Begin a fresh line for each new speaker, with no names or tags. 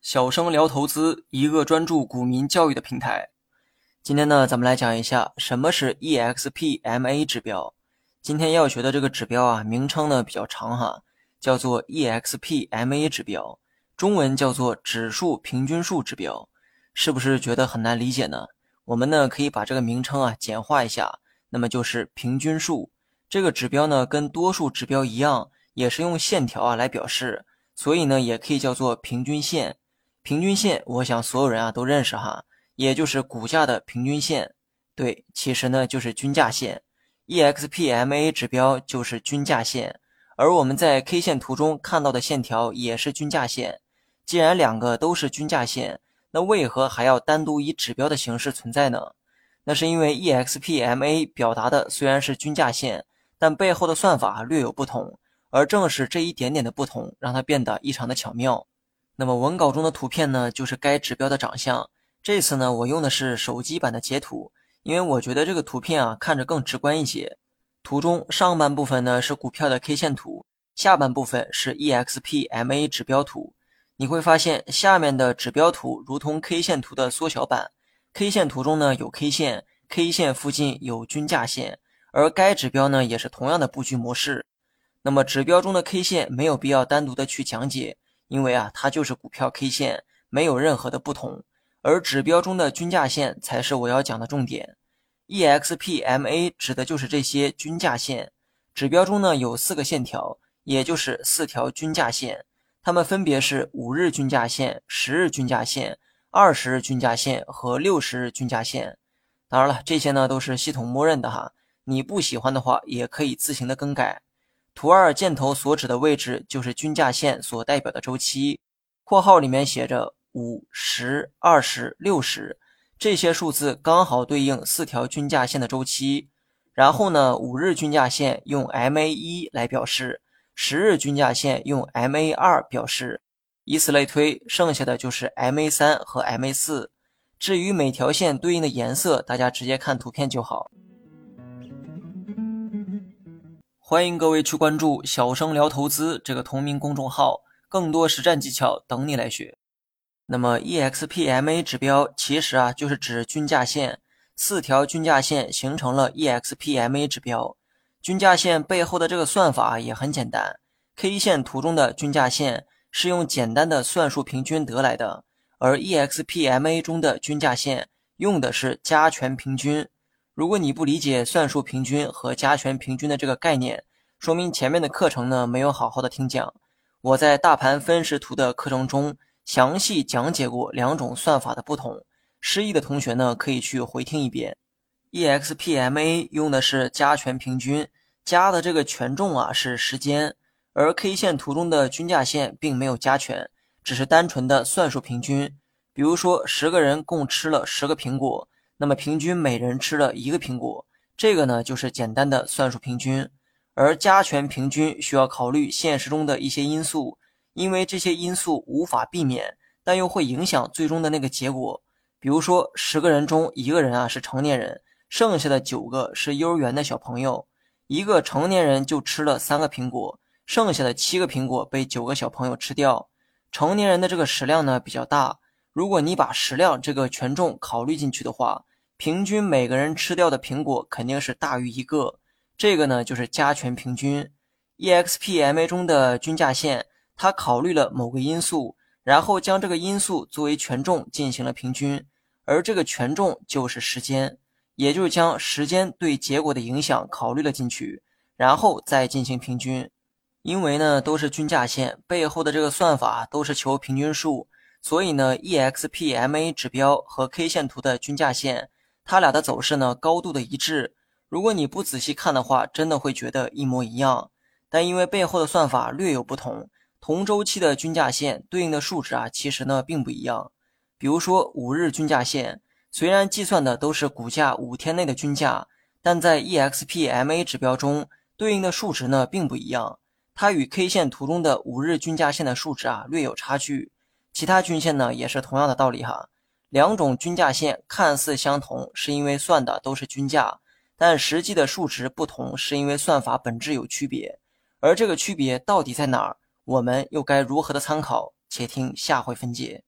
小生聊投资，一个专注股民教育的平台。今天呢，咱们来讲一下什么是 EXPMA 指标。今天要学的这个指标啊，名称呢比较长哈，叫做 EXPMA 指标，中文叫做指数平均数指标。是不是觉得很难理解呢？我们呢可以把这个名称啊简化一下，那么就是平均数。这个指标呢跟多数指标一样，也是用线条啊来表示，所以呢也可以叫做平均线。平均线，我想所有人啊都认识哈，也就是股价的平均线。对，其实呢就是均价线。EXPMA 指标就是均价线，而我们在 K 线图中看到的线条也是均价线。既然两个都是均价线，那为何还要单独以指标的形式存在呢？那是因为 EXPMA 表达的虽然是均价线，但背后的算法略有不同，而正是这一点点的不同，让它变得异常的巧妙。那么文稿中的图片呢，就是该指标的长相。这次呢，我用的是手机版的截图，因为我觉得这个图片啊看着更直观一些。图中上半部分呢是股票的 K 线图，下半部分是 EXPMA 指标图。你会发现下面的指标图如同 K 线图的缩小版。K 线图中呢有 K 线，K 线附近有均价线，而该指标呢也是同样的布局模式。那么指标中的 K 线没有必要单独的去讲解。因为啊，它就是股票 K 线，没有任何的不同，而指标中的均价线才是我要讲的重点。EXPMA 指的就是这些均价线。指标中呢有四个线条，也就是四条均价线，它们分别是五日均价线、十日均价线、二十日均价线和六十日均价线。当然了，这些呢都是系统默认的哈，你不喜欢的话也可以自行的更改。图二箭头所指的位置就是均价线所代表的周期，括号里面写着五十、二十、六十这些数字刚好对应四条均价线的周期。然后呢，五日均价线用 MA 一来表示，十日均价线用 MA 二表示，以此类推，剩下的就是 MA 三和 MA 四。至于每条线对应的颜色，大家直接看图片就好。欢迎各位去关注“小生聊投资”这个同名公众号，更多实战技巧等你来学。那么，EXPMA 指标其实啊就是指均价线，四条均价线形成了 EXPMA 指标。均价线背后的这个算法也很简单，K 线图中的均价线是用简单的算术平均得来的，而 EXPMA 中的均价线用的是加权平均。如果你不理解算术平均和加权平均的这个概念，说明前面的课程呢没有好好的听讲。我在大盘分时图的课程中详细讲解过两种算法的不同，失忆的同学呢可以去回听一遍。EXPMA 用的是加权平均，加的这个权重啊是时间，而 K 线图中的均价线并没有加权，只是单纯的算术平均。比如说十个人共吃了十个苹果。那么平均每人吃了一个苹果，这个呢就是简单的算术平均。而加权平均需要考虑现实中的一些因素，因为这些因素无法避免，但又会影响最终的那个结果。比如说十个人中一个人啊是成年人，剩下的九个是幼儿园的小朋友，一个成年人就吃了三个苹果，剩下的七个苹果被九个小朋友吃掉。成年人的这个食量呢比较大。如果你把食量这个权重考虑进去的话，平均每个人吃掉的苹果肯定是大于一个。这个呢就是加权平均。EXPMA 中的均价线，它考虑了某个因素，然后将这个因素作为权重进行了平均，而这个权重就是时间，也就是将时间对结果的影响考虑了进去，然后再进行平均。因为呢都是均价线，背后的这个算法都是求平均数。所以呢，EXPMA 指标和 K 线图的均价线，它俩的走势呢高度的一致。如果你不仔细看的话，真的会觉得一模一样。但因为背后的算法略有不同，同周期的均价线对应的数值啊，其实呢并不一样。比如说五日均价线，虽然计算的都是股价五天内的均价，但在 EXPMA 指标中对应的数值呢并不一样。它与 K 线图中的五日均价线的数值啊略有差距。其他均线呢也是同样的道理哈，两种均价线看似相同，是因为算的都是均价，但实际的数值不同，是因为算法本质有区别。而这个区别到底在哪儿？我们又该如何的参考？且听下回分解。